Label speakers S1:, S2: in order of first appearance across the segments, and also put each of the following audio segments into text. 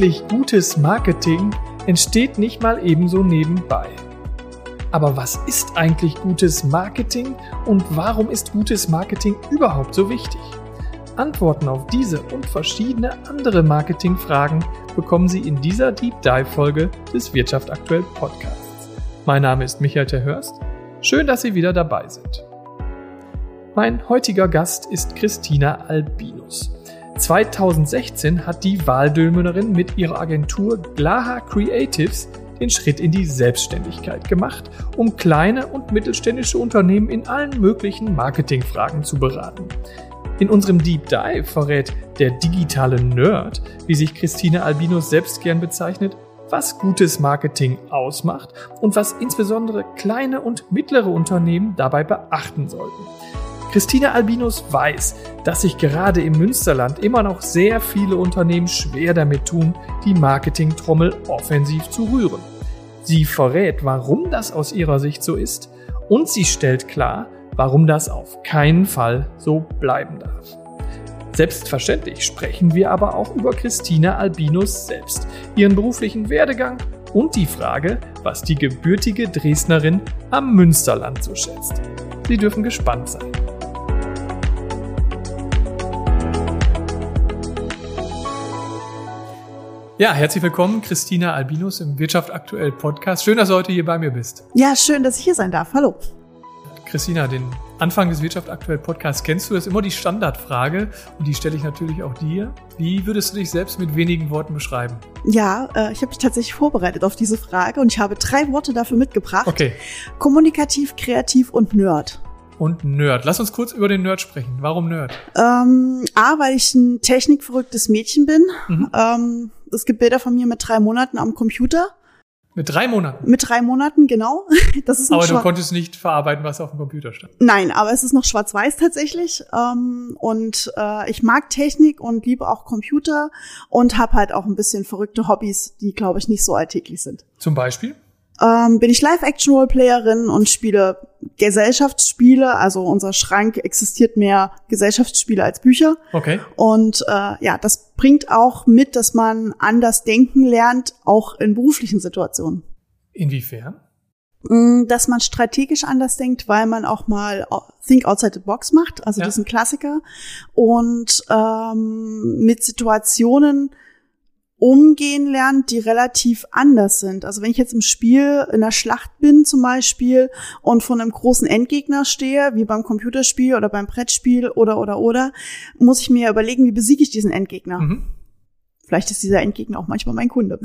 S1: Wirklich gutes Marketing entsteht nicht mal ebenso nebenbei. Aber was ist eigentlich gutes Marketing und warum ist gutes Marketing überhaupt so wichtig? Antworten auf diese und verschiedene andere Marketingfragen bekommen Sie in dieser Deep Dive Folge des Wirtschaft aktuell Podcasts. Mein Name ist Michael Terhörst. Schön, dass Sie wieder dabei sind. Mein heutiger Gast ist Christina Albinus. 2016 hat die Waldülmenerin mit ihrer Agentur Glaha Creatives den Schritt in die Selbstständigkeit gemacht, um kleine und mittelständische Unternehmen in allen möglichen Marketingfragen zu beraten. In unserem Deep Dive verrät der digitale Nerd, wie sich Christine Albinus selbst gern bezeichnet, was gutes Marketing ausmacht und was insbesondere kleine und mittlere Unternehmen dabei beachten sollten. Christine Albinus weiß, dass sich gerade im Münsterland immer noch sehr viele Unternehmen schwer damit tun, die Marketingtrommel offensiv zu rühren. Sie verrät, warum das aus ihrer Sicht so ist und sie stellt klar, warum das auf keinen Fall so bleiben darf. Selbstverständlich sprechen wir aber auch über Christina Albinus selbst, ihren beruflichen Werdegang und die Frage, was die gebürtige Dresdnerin am Münsterland so schätzt. Sie dürfen gespannt sein. Ja, herzlich willkommen, Christina Albinus im Wirtschaft aktuell Podcast. Schön, dass du heute hier bei mir bist.
S2: Ja, schön, dass ich hier sein darf. Hallo.
S1: Christina, den Anfang des Wirtschaft aktuell Podcasts kennst du. Das ist immer die Standardfrage und die stelle ich natürlich auch dir. Wie würdest du dich selbst mit wenigen Worten beschreiben?
S2: Ja, äh, ich habe mich tatsächlich vorbereitet auf diese Frage und ich habe drei Worte dafür mitgebracht.
S1: Okay.
S2: Kommunikativ, kreativ und Nerd
S1: und Nerd. Lass uns kurz über den Nerd sprechen. Warum Nerd?
S2: Ähm, A, weil ich ein technikverrücktes Mädchen bin. Mhm. Ähm, es gibt Bilder von mir mit drei Monaten am Computer.
S1: Mit drei Monaten?
S2: Mit drei Monaten, genau.
S1: Das ist aber du konntest nicht verarbeiten, was auf dem Computer stand.
S2: Nein, aber es ist noch schwarz-weiß tatsächlich. Ähm, und äh, ich mag Technik und liebe auch Computer und habe halt auch ein bisschen verrückte Hobbys, die, glaube ich, nicht so alltäglich sind.
S1: Zum Beispiel?
S2: Ähm, bin ich Live-Action-Roleplayerin und spiele Gesellschaftsspiele. Also unser Schrank existiert mehr Gesellschaftsspiele als Bücher.
S1: Okay.
S2: Und äh, ja, das bringt auch mit, dass man anders denken lernt, auch in beruflichen Situationen.
S1: Inwiefern?
S2: Mm, dass man strategisch anders denkt, weil man auch mal Think Outside the Box macht, also ja. diesen Klassiker. Und ähm, mit Situationen umgehen lernt, die relativ anders sind. Also wenn ich jetzt im Spiel in der Schlacht bin zum Beispiel und von einem großen Endgegner stehe, wie beim Computerspiel oder beim Brettspiel oder oder oder, muss ich mir überlegen, wie besiege ich diesen Endgegner. Mhm. Vielleicht ist dieser Endgegner auch manchmal mein Kunde.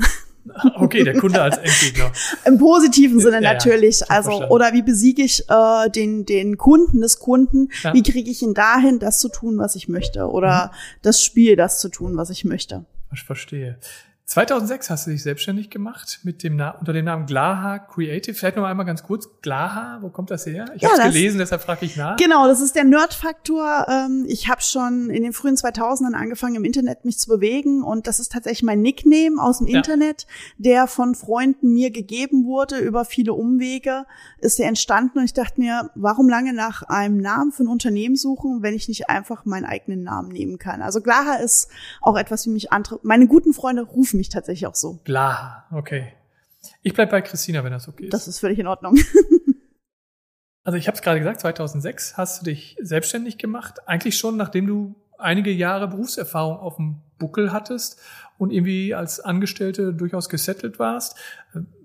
S1: Okay, der Kunde als Endgegner.
S2: Im positiven Sinne ja, natürlich. Ja, also, verstanden. oder wie besiege ich äh, den, den Kunden des Kunden? Ja. Wie kriege ich ihn dahin, das zu tun, was ich möchte? Oder mhm. das Spiel, das zu tun, was ich möchte?
S1: Ich verstehe. 2006 hast du dich selbstständig gemacht mit dem Na unter dem Namen Glaha Creative. Vielleicht noch einmal ganz kurz. Glaha, wo kommt das her? Ich ja, habe es gelesen, deshalb frage ich nach.
S2: Genau, das ist der Nerd-Faktor. Ähm, ich habe schon in den frühen 2000ern angefangen, im Internet mich zu bewegen und das ist tatsächlich mein Nickname aus dem ja. Internet, der von Freunden mir gegeben wurde über viele Umwege. Ist der entstanden und ich dachte mir, warum lange nach einem Namen für ein Unternehmen suchen, wenn ich nicht einfach meinen eigenen Namen nehmen kann? Also Glaha ist auch etwas, wie mich andere, meine guten Freunde rufen mich tatsächlich auch so.
S1: Klar, okay. Ich bleib bei Christina, wenn das okay ist.
S2: Das ist völlig in Ordnung.
S1: also ich habe es gerade gesagt, 2006 hast du dich selbstständig gemacht. Eigentlich schon, nachdem du einige Jahre Berufserfahrung auf dem Buckel hattest und irgendwie als Angestellte durchaus gesettelt warst.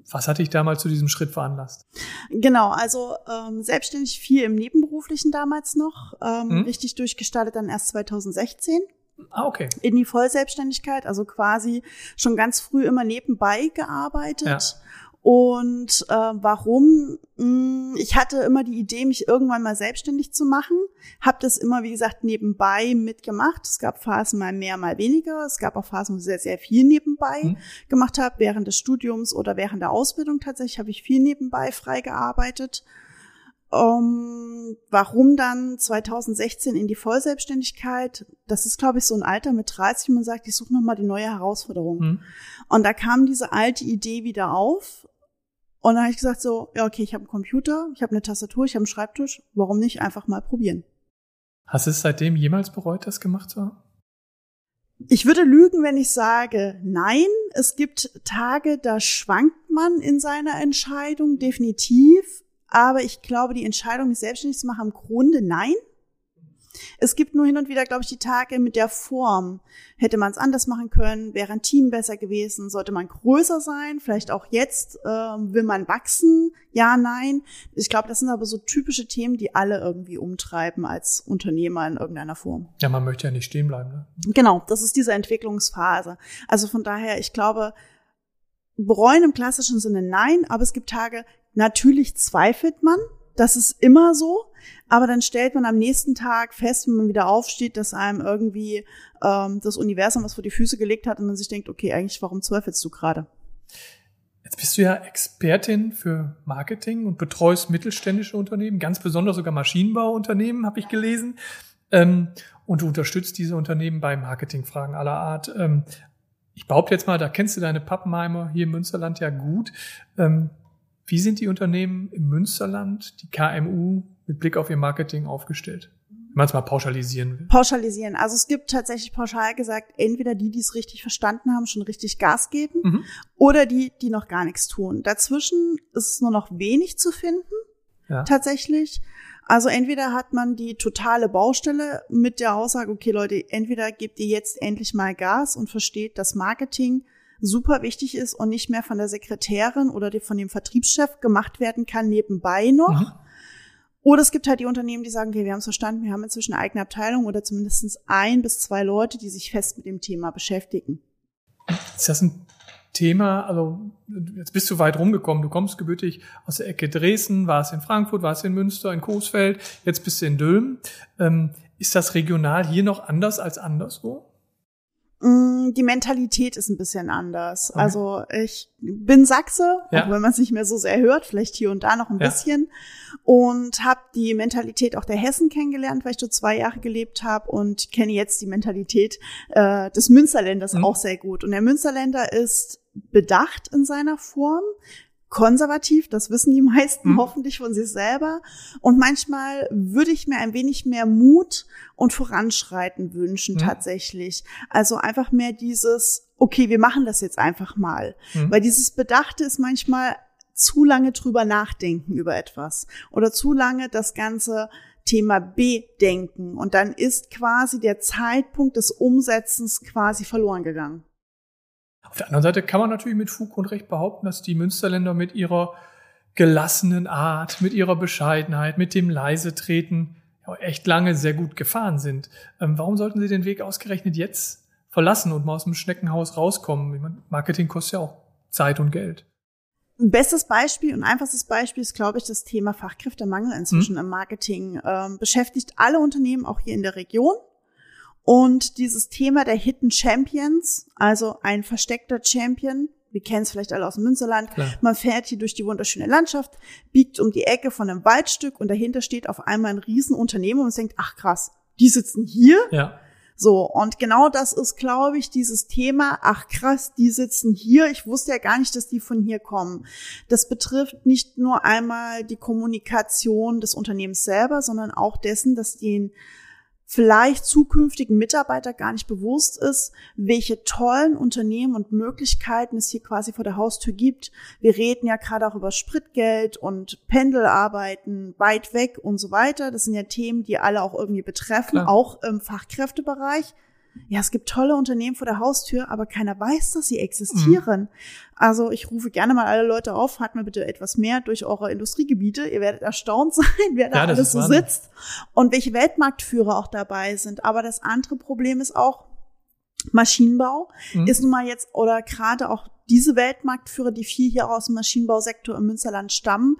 S1: Was hat dich damals zu diesem Schritt veranlasst?
S2: Genau, also ähm, selbstständig viel im Nebenberuflichen damals noch, ähm, hm? richtig durchgestartet dann erst 2016.
S1: Ah, okay.
S2: In die Vollselbstständigkeit, also quasi schon ganz früh immer nebenbei gearbeitet. Ja. Und äh, warum? Hm, ich hatte immer die Idee, mich irgendwann mal selbstständig zu machen. Habe das immer, wie gesagt, nebenbei mitgemacht. Es gab Phasen mal mehr, mal weniger. Es gab auch Phasen, wo ich sehr, sehr viel nebenbei hm. gemacht habe. Während des Studiums oder während der Ausbildung tatsächlich habe ich viel nebenbei frei gearbeitet. Um, warum dann 2016 in die Vollselbstständigkeit? Das ist, glaube ich, so ein Alter mit 30, wo man sagt, ich suche nochmal die neue Herausforderung. Mhm. Und da kam diese alte Idee wieder auf. Und dann habe ich gesagt so, ja, okay, ich habe einen Computer, ich habe eine Tastatur, ich habe einen Schreibtisch. Warum nicht einfach mal probieren?
S1: Hast du es seitdem jemals bereut, das gemacht zu haben?
S2: Ich würde lügen, wenn ich sage nein, es gibt Tage, da schwankt man in seiner Entscheidung, definitiv. Aber ich glaube, die Entscheidung, mich selbstständig zu machen, im Grunde nein. Es gibt nur hin und wieder, glaube ich, die Tage mit der Form. Hätte man es anders machen können, wäre ein Team besser gewesen, sollte man größer sein, vielleicht auch jetzt äh, will man wachsen, ja, nein. Ich glaube, das sind aber so typische Themen, die alle irgendwie umtreiben als Unternehmer in irgendeiner Form.
S1: Ja, man möchte ja nicht stehen bleiben. Ne?
S2: Genau, das ist diese Entwicklungsphase. Also von daher, ich glaube, bereuen im klassischen Sinne nein, aber es gibt Tage, natürlich zweifelt man, das ist immer so. Aber dann stellt man am nächsten Tag fest, wenn man wieder aufsteht, dass einem irgendwie ähm, das Universum was vor die Füße gelegt hat und man sich denkt, okay, eigentlich, warum zweifelst du gerade?
S1: Jetzt bist du ja Expertin für Marketing und betreust mittelständische Unternehmen, ganz besonders sogar Maschinenbauunternehmen, habe ich gelesen. Ähm, und du unterstützt diese Unternehmen bei Marketingfragen aller Art. Ähm, ich behaupte jetzt mal, da kennst du deine Pappenheimer hier im Münsterland ja gut. Ähm, wie sind die Unternehmen im Münsterland, die KMU, mit Blick auf ihr Marketing aufgestellt? Wenn man es mal pauschalisieren will.
S2: Pauschalisieren. Also es gibt tatsächlich pauschal gesagt, entweder die, die es richtig verstanden haben, schon richtig Gas geben, mhm. oder die, die noch gar nichts tun. Dazwischen ist es nur noch wenig zu finden, ja. tatsächlich. Also entweder hat man die totale Baustelle mit der Aussage, okay Leute, entweder gebt ihr jetzt endlich mal Gas und versteht, dass Marketing super wichtig ist und nicht mehr von der Sekretärin oder von dem Vertriebschef gemacht werden kann nebenbei noch. Mhm. Oder es gibt halt die Unternehmen, die sagen, okay, wir haben es verstanden, wir haben inzwischen eine eigene Abteilung oder zumindest ein bis zwei Leute, die sich fest mit dem Thema beschäftigen.
S1: Ist das ein Thema, also jetzt bist du weit rumgekommen, du kommst gebürtig aus der Ecke Dresden, warst in Frankfurt, warst in Münster, in Coesfeld, jetzt bist du in Dülmen. Ähm, ist das regional hier noch anders als anderswo?
S2: Mm, die Mentalität ist ein bisschen anders. Okay. Also ich bin Sachse, ja. auch wenn man es nicht mehr so sehr hört, vielleicht hier und da noch ein ja. bisschen. Und habe die Mentalität auch der Hessen kennengelernt, weil ich dort zwei Jahre gelebt habe und kenne jetzt die Mentalität äh, des Münsterländers mhm. auch sehr gut. Und der Münsterländer ist bedacht in seiner Form, konservativ, das wissen die meisten mhm. hoffentlich von sich selber. Und manchmal würde ich mir ein wenig mehr Mut und Voranschreiten wünschen, mhm. tatsächlich. Also einfach mehr dieses, okay, wir machen das jetzt einfach mal. Mhm. Weil dieses Bedachte ist manchmal zu lange drüber nachdenken über etwas oder zu lange das ganze Thema bedenken und dann ist quasi der Zeitpunkt des Umsetzens quasi verloren gegangen.
S1: Auf der anderen Seite kann man natürlich mit Fug und Recht behaupten, dass die Münsterländer mit ihrer gelassenen Art, mit ihrer Bescheidenheit, mit dem leise Treten echt lange sehr gut gefahren sind. Ähm, warum sollten sie den Weg ausgerechnet jetzt verlassen und mal aus dem Schneckenhaus rauskommen? Marketing kostet ja auch Zeit und Geld.
S2: Bestes Beispiel und einfachstes Beispiel ist, glaube ich, das Thema Fachkräftemangel inzwischen hm. im Marketing. Ähm, beschäftigt alle Unternehmen auch hier in der Region. Und dieses Thema der Hidden Champions, also ein versteckter Champion, wir kennen es vielleicht alle aus dem Münsterland. Klar. Man fährt hier durch die wunderschöne Landschaft, biegt um die Ecke von einem Waldstück und dahinter steht auf einmal ein Riesenunternehmen und man denkt, ach krass, die sitzen hier. Ja. So, und genau das ist, glaube ich, dieses Thema, ach krass, die sitzen hier. Ich wusste ja gar nicht, dass die von hier kommen. Das betrifft nicht nur einmal die Kommunikation des Unternehmens selber, sondern auch dessen, dass den vielleicht zukünftigen Mitarbeiter gar nicht bewusst ist, welche tollen Unternehmen und Möglichkeiten es hier quasi vor der Haustür gibt. Wir reden ja gerade auch über Spritgeld und Pendelarbeiten weit weg und so weiter. Das sind ja Themen, die alle auch irgendwie betreffen, Klar. auch im Fachkräftebereich ja, es gibt tolle Unternehmen vor der Haustür, aber keiner weiß, dass sie existieren. Mhm. Also ich rufe gerne mal alle Leute auf, fahrt mir bitte etwas mehr durch eure Industriegebiete. Ihr werdet erstaunt sein, wer da ja, alles so sitzt und welche Weltmarktführer auch dabei sind. Aber das andere Problem ist auch, Maschinenbau mhm. ist nun mal jetzt oder gerade auch diese Weltmarktführer, die viel hier aus dem Maschinenbausektor im Münsterland stammen,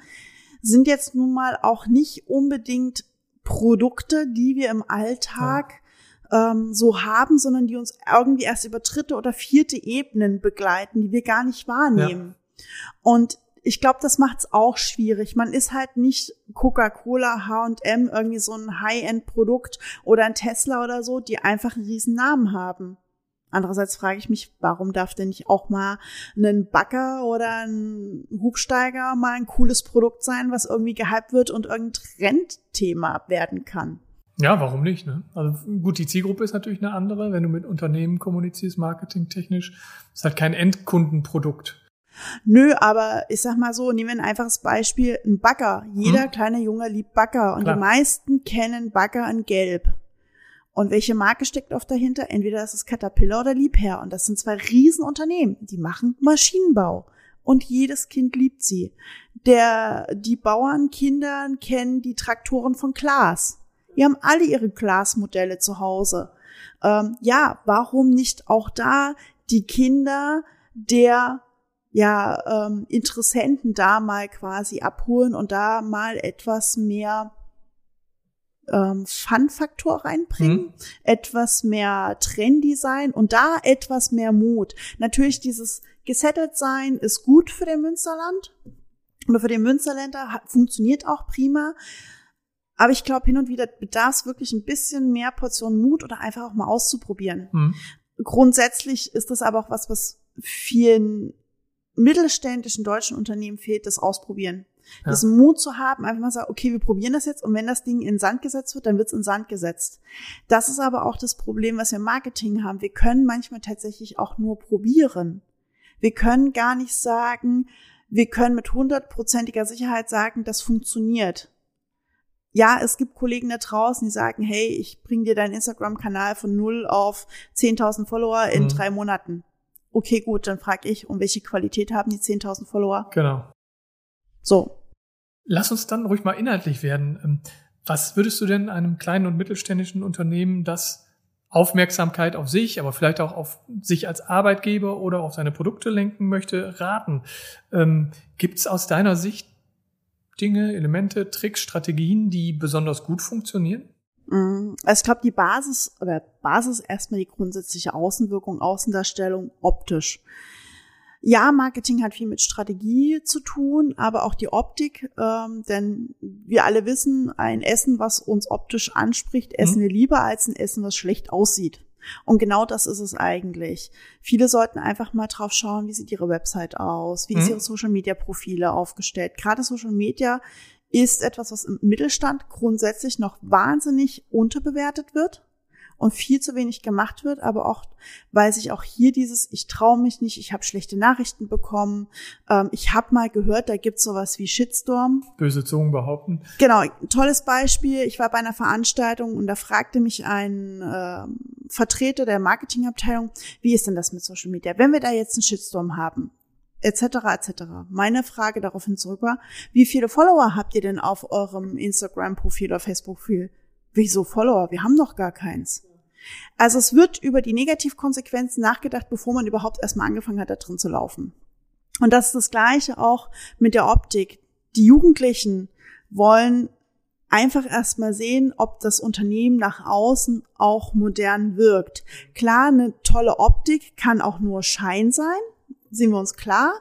S2: sind jetzt nun mal auch nicht unbedingt Produkte, die wir im Alltag ähm, so haben, sondern die uns irgendwie erst über dritte oder vierte Ebenen begleiten, die wir gar nicht wahrnehmen. Ja. Und ich glaube, das macht's auch schwierig. Man ist halt nicht Coca-Cola, H&M, irgendwie so ein High-End-Produkt oder ein Tesla oder so, die einfach einen riesen Namen haben. Andererseits frage ich mich, warum darf denn nicht auch mal ein Bagger oder ein Hubsteiger mal ein cooles Produkt sein, was irgendwie gehypt wird und irgendein Trendthema werden kann?
S1: Ja, warum nicht? Ne? Also gut, die Zielgruppe ist natürlich eine andere. Wenn du mit Unternehmen kommunizierst, marketingtechnisch, ist halt kein Endkundenprodukt.
S2: Nö, aber ich sag mal so, nehmen wir ein einfaches Beispiel, ein Bagger. Jeder hm. kleine Junge liebt Bagger und Klar. die meisten kennen Bagger in Gelb. Und welche Marke steckt oft dahinter? Entweder ist es Caterpillar oder Liebherr. Und das sind zwei Riesenunternehmen, die machen Maschinenbau. Und jedes Kind liebt sie. Der, die Bauernkinder kennen die Traktoren von Klaas. Die haben alle ihre Klaas-Modelle zu Hause. Ähm, ja, warum nicht auch da die Kinder der ja ähm, Interessenten da mal quasi abholen und da mal etwas mehr ähm, Fun-Faktor reinbringen, mhm. etwas mehr Trenddesign und da etwas mehr Mut. Natürlich dieses gesettelt sein ist gut für den Münsterland oder für den Münsterländer, funktioniert auch prima. Aber ich glaube, hin und wieder bedarf es wirklich ein bisschen mehr Portion Mut oder einfach auch mal auszuprobieren. Mhm. Grundsätzlich ist das aber auch was, was vielen mittelständischen deutschen Unternehmen fehlt, das Ausprobieren. Ja. Diesen Mut zu haben, einfach mal sagen, okay, wir probieren das jetzt und wenn das Ding in Sand gesetzt wird, dann wird es in Sand gesetzt. Das ist aber auch das Problem, was wir im Marketing haben. Wir können manchmal tatsächlich auch nur probieren. Wir können gar nicht sagen, wir können mit hundertprozentiger Sicherheit sagen, das funktioniert. Ja, es gibt Kollegen da draußen, die sagen, hey, ich bring dir deinen Instagram-Kanal von null auf 10.000 Follower in mhm. drei Monaten. Okay, gut, dann frage ich, um welche Qualität haben die 10.000 Follower?
S1: Genau.
S2: So.
S1: Lass uns dann ruhig mal inhaltlich werden. Ähm, was würdest du denn einem kleinen und mittelständischen Unternehmen, das Aufmerksamkeit auf sich, aber vielleicht auch auf sich als Arbeitgeber oder auf seine Produkte lenken möchte, raten? Ähm, Gibt es aus deiner Sicht Dinge, Elemente, Tricks, Strategien, die besonders gut funktionieren?
S2: Mm, also ich glaube, die Basis oder Basis erstmal die grundsätzliche Außenwirkung, Außendarstellung optisch. Ja, Marketing hat viel mit Strategie zu tun, aber auch die Optik, ähm, denn wir alle wissen, ein Essen, was uns optisch anspricht, essen mhm. wir lieber als ein Essen, was schlecht aussieht. Und genau das ist es eigentlich. Viele sollten einfach mal drauf schauen, wie sieht ihre Website aus, wie mhm. ist ihre Social Media Profile aufgestellt. Gerade Social Media ist etwas, was im Mittelstand grundsätzlich noch wahnsinnig unterbewertet wird und viel zu wenig gemacht wird, aber auch, weil sich auch hier dieses, ich traue mich nicht, ich habe schlechte Nachrichten bekommen, ähm, ich habe mal gehört, da gibt's sowas wie Shitstorm.
S1: Böse Zungen behaupten.
S2: Genau, tolles Beispiel. Ich war bei einer Veranstaltung und da fragte mich ein äh, Vertreter der Marketingabteilung, wie ist denn das mit Social Media? Wenn wir da jetzt einen Shitstorm haben, etc. etc. Meine Frage daraufhin zurück war, wie viele Follower habt ihr denn auf eurem Instagram-Profil oder Facebook-Profil? Wieso Follower? Wir haben noch gar keins. Also es wird über die Negativkonsequenzen nachgedacht, bevor man überhaupt erstmal angefangen hat, da drin zu laufen. Und das ist das Gleiche auch mit der Optik. Die Jugendlichen wollen einfach erstmal sehen, ob das Unternehmen nach außen auch modern wirkt. Klar, eine tolle Optik kann auch nur Schein sein, sehen wir uns klar.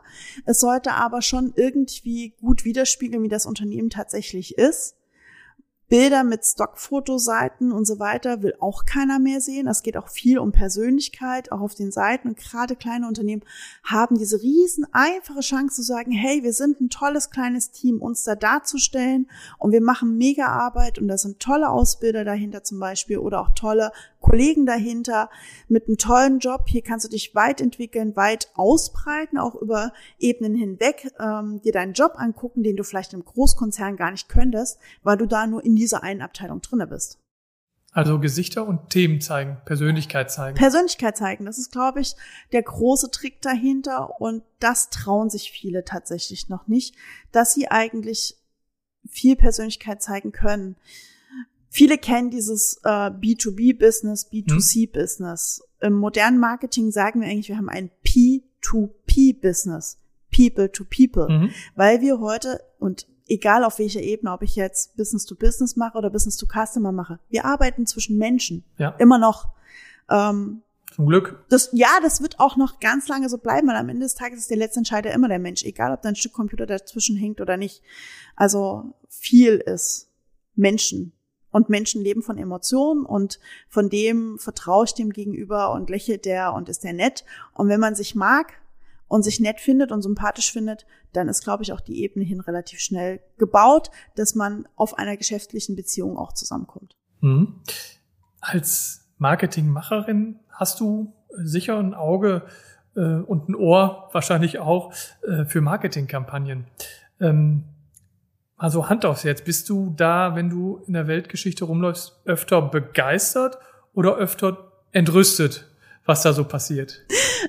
S2: Es sollte aber schon irgendwie gut widerspiegeln, wie das Unternehmen tatsächlich ist. Bilder mit Stockfotoseiten und so weiter will auch keiner mehr sehen. Es geht auch viel um Persönlichkeit, auch auf den Seiten. Und gerade kleine Unternehmen haben diese riesen einfache Chance zu sagen, hey, wir sind ein tolles kleines Team, uns da darzustellen und wir machen mega Arbeit und da sind tolle Ausbilder dahinter zum Beispiel oder auch tolle Kollegen dahinter mit einem tollen Job. Hier kannst du dich weit entwickeln, weit ausbreiten, auch über Ebenen hinweg, ähm, dir deinen Job angucken, den du vielleicht im Großkonzern gar nicht könntest, weil du da nur in dieser einen Abteilung drinne bist.
S1: Also Gesichter und Themen zeigen, Persönlichkeit zeigen.
S2: Persönlichkeit zeigen, das ist, glaube ich, der große Trick dahinter und das trauen sich viele tatsächlich noch nicht, dass sie eigentlich viel Persönlichkeit zeigen können. Viele kennen dieses äh, B2B-Business, B2C-Business. Im modernen Marketing sagen wir eigentlich, wir haben ein P2P-Business. People to People. Mhm. Weil wir heute, und egal auf welcher Ebene, ob ich jetzt Business to Business mache oder Business to Customer mache, wir arbeiten zwischen Menschen.
S1: Ja.
S2: Immer noch. Ähm,
S1: Zum Glück.
S2: Das, ja, das wird auch noch ganz lange so bleiben, weil am Ende des Tages ist der letzte Entscheider immer der Mensch, egal ob da ein Stück Computer dazwischen hängt oder nicht. Also viel ist Menschen und Menschen leben von Emotionen und von dem vertraue ich dem gegenüber und lächelt der und ist der nett. Und wenn man sich mag und sich nett findet und sympathisch findet, dann ist, glaube ich, auch die Ebene hin relativ schnell gebaut, dass man auf einer geschäftlichen Beziehung auch zusammenkommt.
S1: Mhm. Als Marketingmacherin hast du sicher ein Auge äh, und ein Ohr wahrscheinlich auch äh, für Marketingkampagnen. Ähm, also Hand aufs Herz, bist du da, wenn du in der Weltgeschichte rumläufst, öfter begeistert oder öfter entrüstet, was da so passiert?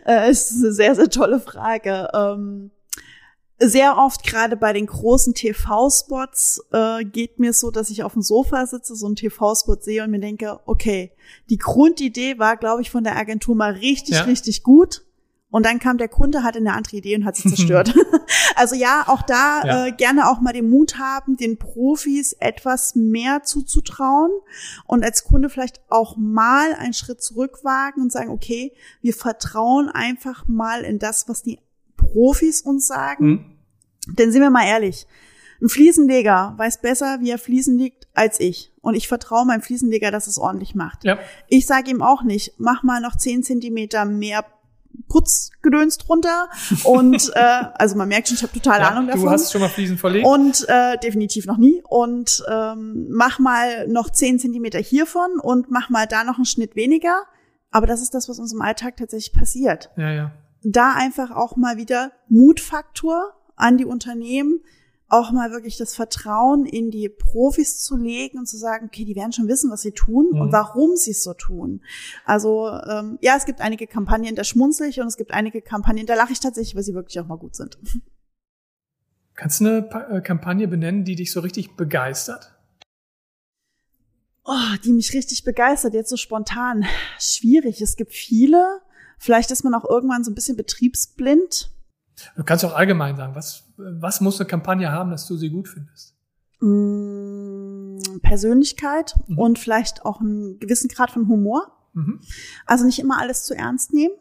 S2: Äh, ist eine sehr, sehr tolle Frage. Ähm sehr oft gerade bei den großen TV-Spots äh, geht mir so, dass ich auf dem Sofa sitze, so einen TV-Spot sehe und mir denke, okay, die Grundidee war, glaube ich, von der Agentur mal richtig, ja. richtig gut. Und dann kam der Kunde, hatte eine andere Idee und hat sie zerstört. Also ja, auch da ja. Äh, gerne auch mal den Mut haben, den Profis etwas mehr zuzutrauen und als Kunde vielleicht auch mal einen Schritt zurückwagen und sagen, okay, wir vertrauen einfach mal in das, was die Profis uns sagen. Mhm. Denn sind wir mal ehrlich, ein Fliesenleger weiß besser, wie er Fliesen liegt, als ich. Und ich vertraue meinem Fliesenleger, dass es ordentlich macht. Ja. Ich sage ihm auch nicht, mach mal noch zehn Zentimeter mehr Putzgedöns drunter und äh, also man merkt schon, ich habe total ja, Ahnung davon.
S1: Du hast schon mal Fliesen verlegt?
S2: Und äh, definitiv noch nie. Und ähm, mach mal noch zehn Zentimeter hiervon und mach mal da noch einen Schnitt weniger. Aber das ist das, was uns im Alltag tatsächlich passiert.
S1: Ja, ja.
S2: Da einfach auch mal wieder Mutfaktor an die Unternehmen, auch mal wirklich das Vertrauen in die Profis zu legen und zu sagen, okay, die werden schon wissen, was sie tun mhm. und warum sie es so tun. Also ähm, ja, es gibt einige Kampagnen, da schmunzel ich und es gibt einige Kampagnen, da lache ich tatsächlich, weil sie wirklich auch mal gut sind.
S1: Kannst du eine äh, Kampagne benennen, die dich so richtig begeistert?
S2: Oh, die mich richtig begeistert, jetzt so spontan. Schwierig. Es gibt viele. Vielleicht ist man auch irgendwann so ein bisschen betriebsblind.
S1: Du kannst auch allgemein sagen, was, was muss eine Kampagne haben, dass du sie gut findest?
S2: Mm, Persönlichkeit mhm. und vielleicht auch einen gewissen Grad von Humor. Mhm. Also nicht immer alles zu ernst nehmen.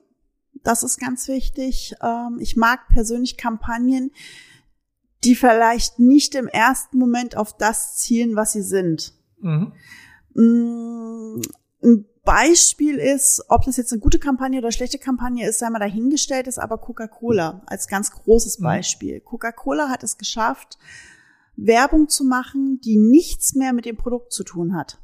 S2: Das ist ganz wichtig. Ähm, ich mag persönlich Kampagnen, die vielleicht nicht im ersten Moment auf das zielen, was sie sind. Mhm. Mm, ein Beispiel ist, ob das jetzt eine gute Kampagne oder schlechte Kampagne ist, sei mal dahingestellt, ist aber Coca-Cola als ganz großes mhm. Beispiel. Coca-Cola hat es geschafft, Werbung zu machen, die nichts mehr mit dem Produkt zu tun hat.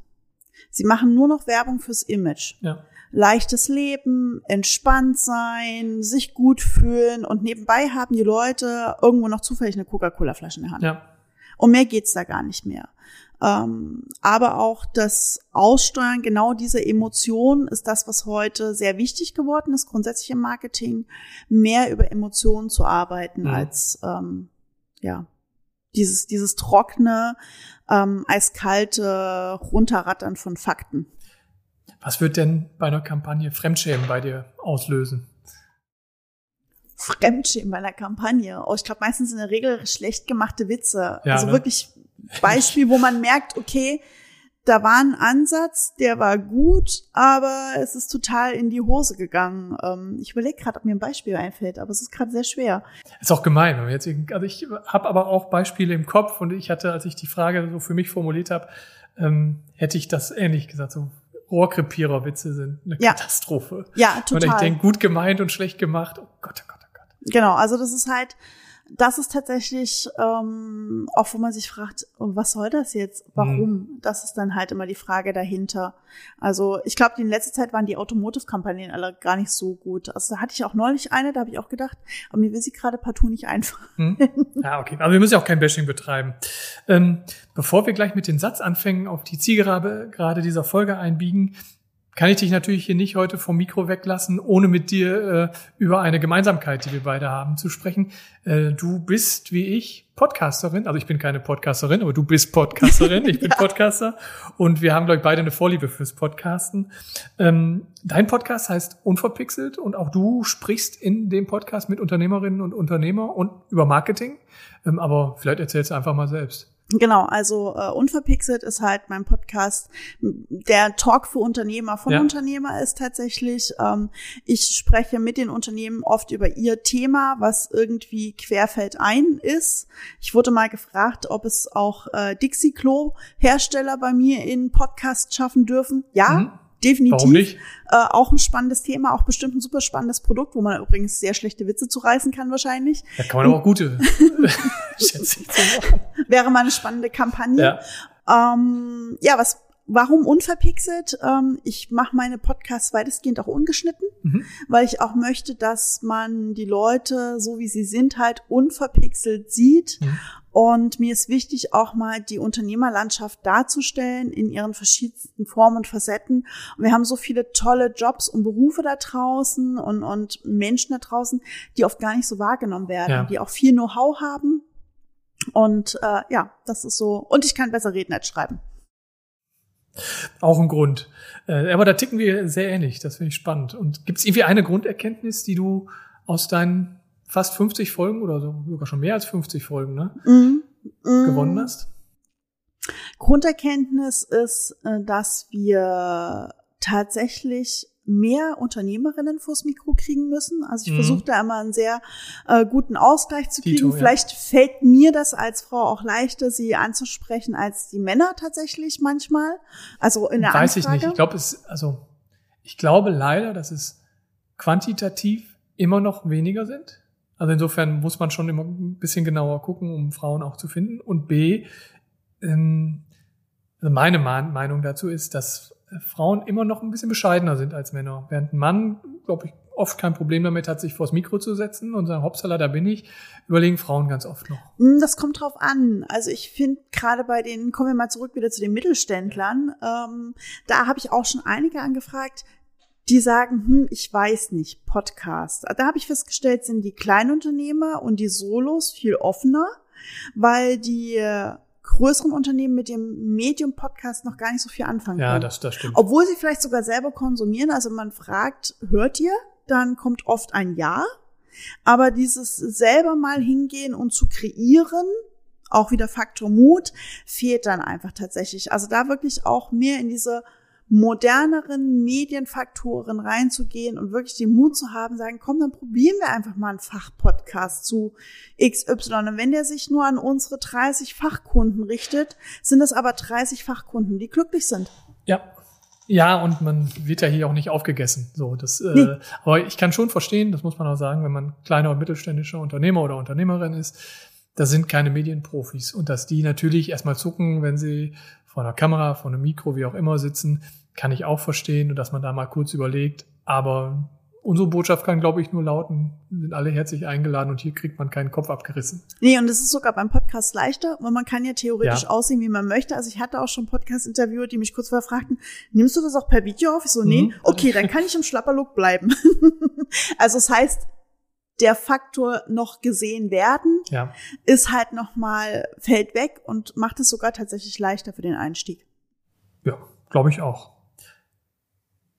S2: Sie machen nur noch Werbung fürs Image. Ja. Leichtes Leben, entspannt sein, sich gut fühlen und nebenbei haben die Leute irgendwo noch zufällig eine Coca-Cola-Flasche in der Hand. Ja. Und mehr geht's da gar nicht mehr. Ähm, aber auch das Aussteuern genau dieser Emotionen ist das, was heute sehr wichtig geworden ist, grundsätzlich im Marketing, mehr über Emotionen zu arbeiten mhm. als ähm, ja dieses dieses trockene, ähm, eiskalte Runterrattern von Fakten.
S1: Was wird denn bei einer Kampagne Fremdschämen bei dir auslösen?
S2: Fremdschämen bei einer Kampagne. Oh, ich glaube meistens in der Regel schlecht gemachte Witze. Ja, also ne? wirklich Beispiel, wo man merkt, okay, da war ein Ansatz, der war gut, aber es ist total in die Hose gegangen. Ähm, ich überlege gerade, ob mir ein Beispiel einfällt, aber es ist gerade sehr schwer.
S1: Ist auch gemein. Jetzt, also ich habe aber auch Beispiele im Kopf und ich hatte, als ich die Frage so für mich formuliert habe, ähm, hätte ich das ähnlich gesagt. So Rohrkrepierer-Witze sind eine ja. Katastrophe.
S2: Ja, total.
S1: Und ich denke, gut gemeint und schlecht gemacht. Oh Gott, oh Gott, oh Gott.
S2: Genau, also das ist halt das ist tatsächlich ähm, auch, wo man sich fragt, was soll das jetzt? Warum? Mhm. Das ist dann halt immer die Frage dahinter. Also ich glaube, in letzter Zeit waren die Automotive-Kampagnen alle gar nicht so gut. Also da hatte ich auch neulich eine, da habe ich auch gedacht, aber mir will sie gerade partout nicht einfallen. Mhm.
S1: Ja, okay. Aber wir müssen ja auch kein Bashing betreiben. Ähm, bevor wir gleich mit den Satzanfängen auf die Zielgerade gerade dieser Folge einbiegen, kann ich dich natürlich hier nicht heute vom Mikro weglassen, ohne mit dir äh, über eine Gemeinsamkeit, die wir beide haben, zu sprechen. Äh, du bist wie ich Podcasterin, also ich bin keine Podcasterin, aber du bist Podcasterin, ich bin ja. Podcaster und wir haben, glaube ich, beide eine Vorliebe fürs Podcasten. Ähm, dein Podcast heißt Unverpixelt und auch du sprichst in dem Podcast mit Unternehmerinnen und Unternehmer und über Marketing, ähm, aber vielleicht erzählst du einfach mal selbst.
S2: Genau, also äh, Unverpixelt ist halt mein Podcast. Der Talk für Unternehmer von ja. Unternehmer ist tatsächlich, ähm, ich spreche mit den Unternehmen oft über ihr Thema, was irgendwie querfeld ein ist. Ich wurde mal gefragt, ob es auch äh, Dixie-Klo-Hersteller bei mir in Podcast schaffen dürfen. Ja, mhm definitiv.
S1: Warum nicht?
S2: Äh, auch ein spannendes Thema, auch bestimmt ein super spannendes Produkt, wo man übrigens sehr schlechte Witze zu reißen kann wahrscheinlich.
S1: Da kann man aber auch gute, schätze
S2: ich. Wäre mal eine spannende Kampagne. Ja, ähm, ja was warum unverpixelt? Ähm, ich mache meine Podcasts weitestgehend auch ungeschnitten, mhm. weil ich auch möchte, dass man die Leute, so wie sie sind, halt unverpixelt sieht. Mhm. Und mir ist wichtig, auch mal die Unternehmerlandschaft darzustellen in ihren verschiedensten Formen und Facetten. Und wir haben so viele tolle Jobs und Berufe da draußen und, und Menschen da draußen, die oft gar nicht so wahrgenommen werden, ja. die auch viel Know-how haben. Und äh, ja, das ist so. Und ich kann besser reden als schreiben.
S1: Auch ein Grund. Äh, aber da ticken wir sehr ähnlich. Das finde ich spannend. Und gibt es irgendwie eine Grunderkenntnis, die du aus deinen fast 50 Folgen oder so, sogar schon mehr als 50 Folgen, ne? Mm, mm. Gewonnen hast?
S2: Grunderkenntnis ist, äh, dass wir tatsächlich mehr Unternehmerinnen vors Mikro kriegen müssen. Also ich mhm. versuche da immer einen sehr äh, guten Ausgleich zu kriegen. Vielleicht ja. fällt mir das als Frau auch leichter, sie anzusprechen als die Männer tatsächlich manchmal. Also in der
S1: Weiß
S2: Anfrage.
S1: ich nicht. Ich glaube, es also ich glaube leider, dass es quantitativ immer noch weniger sind. Also insofern muss man schon immer ein bisschen genauer gucken, um Frauen auch zu finden. Und B, ähm, also meine Meinung dazu ist, dass Frauen immer noch ein bisschen bescheidener sind als Männer. Während ein Mann, glaube ich, oft kein Problem damit hat, sich vors Mikro zu setzen und sagen, Hopsala, da bin ich, überlegen Frauen ganz oft noch.
S2: Hm, das kommt drauf an. Also ich finde gerade bei den, kommen wir mal zurück wieder zu den Mittelständlern, ähm, da habe ich auch schon einige angefragt, die sagen, hm, ich weiß nicht, Podcast. Da habe ich festgestellt, sind die Kleinunternehmer und die Solos viel offener, weil die größeren Unternehmen mit dem Medium-Podcast noch gar nicht so viel anfangen
S1: ja, können. Ja, das, das stimmt.
S2: Obwohl sie vielleicht sogar selber konsumieren. Also man fragt, hört ihr? Dann kommt oft ein Ja. Aber dieses selber mal hingehen und zu kreieren, auch wieder Faktor Mut, fehlt dann einfach tatsächlich. Also da wirklich auch mehr in diese moderneren Medienfaktoren reinzugehen und wirklich den Mut zu haben, sagen, komm, dann probieren wir einfach mal einen Fachpodcast zu XY. Und wenn der sich nur an unsere 30 Fachkunden richtet, sind es aber 30 Fachkunden, die glücklich sind.
S1: Ja. Ja, und man wird ja hier auch nicht aufgegessen. So, das, äh, nee. äh, aber ich kann schon verstehen, das muss man auch sagen, wenn man kleiner und mittelständischer Unternehmer oder Unternehmerin ist, da sind keine Medienprofis und dass die natürlich erstmal zucken, wenn sie vor einer Kamera, vor einem Mikro, wie auch immer sitzen, kann ich auch verstehen dass man da mal kurz überlegt. Aber unsere Botschaft kann, glaube ich, nur lauten, sind alle herzlich eingeladen und hier kriegt man keinen Kopf abgerissen.
S2: Nee, und es ist sogar beim Podcast leichter, weil man kann ja theoretisch ja. aussehen, wie man möchte. Also ich hatte auch schon Podcast-Interviewer, die mich kurz vorher fragten, nimmst du das auch per Video auf? Ich so, nee, mhm. okay, dann kann ich im Schlapperlook bleiben. also es das heißt, der Faktor noch gesehen werden, ja. ist halt nochmal, fällt weg und macht es sogar tatsächlich leichter für den Einstieg.
S1: Ja, glaube ich auch.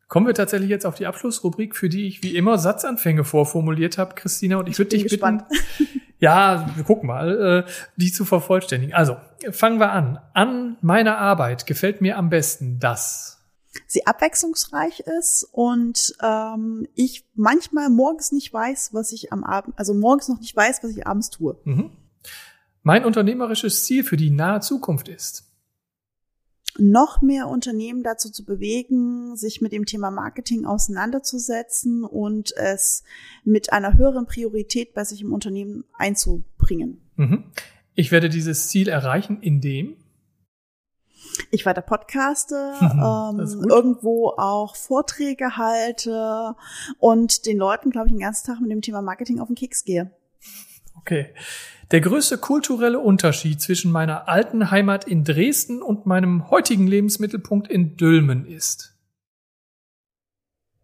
S1: Kommen wir tatsächlich jetzt auf die Abschlussrubrik, für die ich wie immer Satzanfänge vorformuliert habe, Christina, und ich, ich würde dich gespannt. bitten, ja, wir gucken mal, äh, die zu vervollständigen. Also, fangen wir an. An meiner Arbeit gefällt mir am besten das
S2: sie abwechslungsreich ist und ähm, ich manchmal morgens nicht weiß, was ich am Abend, also morgens noch nicht weiß, was ich abends tue. Mhm.
S1: Mein unternehmerisches Ziel für die nahe Zukunft ist
S2: noch mehr Unternehmen dazu zu bewegen, sich mit dem Thema Marketing auseinanderzusetzen und es mit einer höheren Priorität bei sich im Unternehmen einzubringen.
S1: Mhm. Ich werde dieses Ziel erreichen, indem
S2: ich weiter podcaste, ähm, irgendwo auch Vorträge halte und den Leuten, glaube ich, den ganzen Tag mit dem Thema Marketing auf den Keks gehe.
S1: Okay. Der größte kulturelle Unterschied zwischen meiner alten Heimat in Dresden und meinem heutigen Lebensmittelpunkt in Dülmen ist?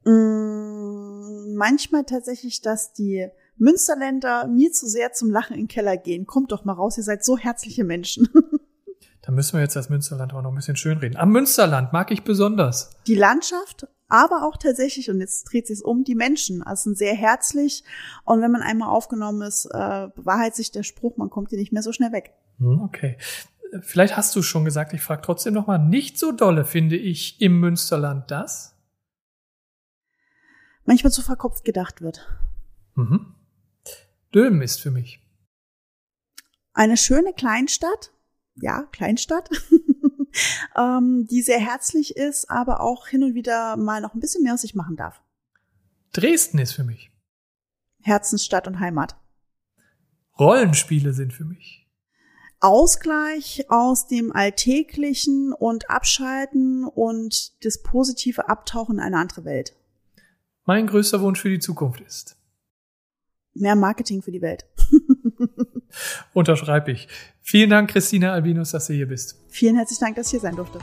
S2: Mm, manchmal tatsächlich, dass die Münsterländer mir zu sehr zum Lachen in den Keller gehen. Kommt doch mal raus, ihr seid so herzliche Menschen.
S1: Da müssen wir jetzt das Münsterland auch noch ein bisschen schön reden. Am Münsterland mag ich besonders.
S2: Die Landschaft, aber auch tatsächlich, und jetzt dreht sich um, die Menschen. Also sind sehr herzlich. Und wenn man einmal aufgenommen ist, äh, bewahrheit sich der Spruch, man kommt hier nicht mehr so schnell weg.
S1: Hm, okay. Vielleicht hast du schon gesagt, ich frage trotzdem noch mal, nicht so dolle finde ich im Münsterland das?
S2: Manchmal zu verkopft gedacht wird.
S1: Mhm. Dülmen ist für mich.
S2: Eine schöne Kleinstadt, ja, Kleinstadt, ähm, die sehr herzlich ist, aber auch hin und wieder mal noch ein bisschen mehr aus sich machen darf.
S1: Dresden ist für mich.
S2: Herzensstadt und Heimat.
S1: Rollenspiele sind für mich.
S2: Ausgleich aus dem Alltäglichen und Abschalten und das positive Abtauchen in eine andere Welt.
S1: Mein größter Wunsch für die Zukunft ist.
S2: Mehr Marketing für die Welt.
S1: Unterschreibe ich. Vielen Dank, Christina Albinus, dass du hier bist.
S2: Vielen herzlichen Dank, dass ich hier sein durfte.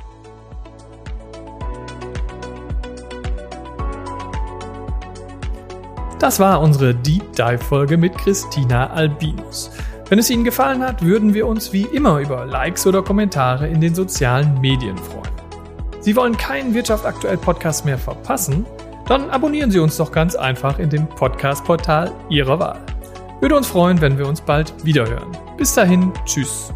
S1: Das war unsere Deep Dive Folge mit Christina Albinus. Wenn es Ihnen gefallen hat, würden wir uns wie immer über Likes oder Kommentare in den sozialen Medien freuen. Sie wollen keinen Wirtschaft aktuell Podcast mehr verpassen? Dann abonnieren Sie uns doch ganz einfach in dem Podcast-Portal Ihrer Wahl. Würde uns freuen, wenn wir uns bald wiederhören. Bis dahin, tschüss.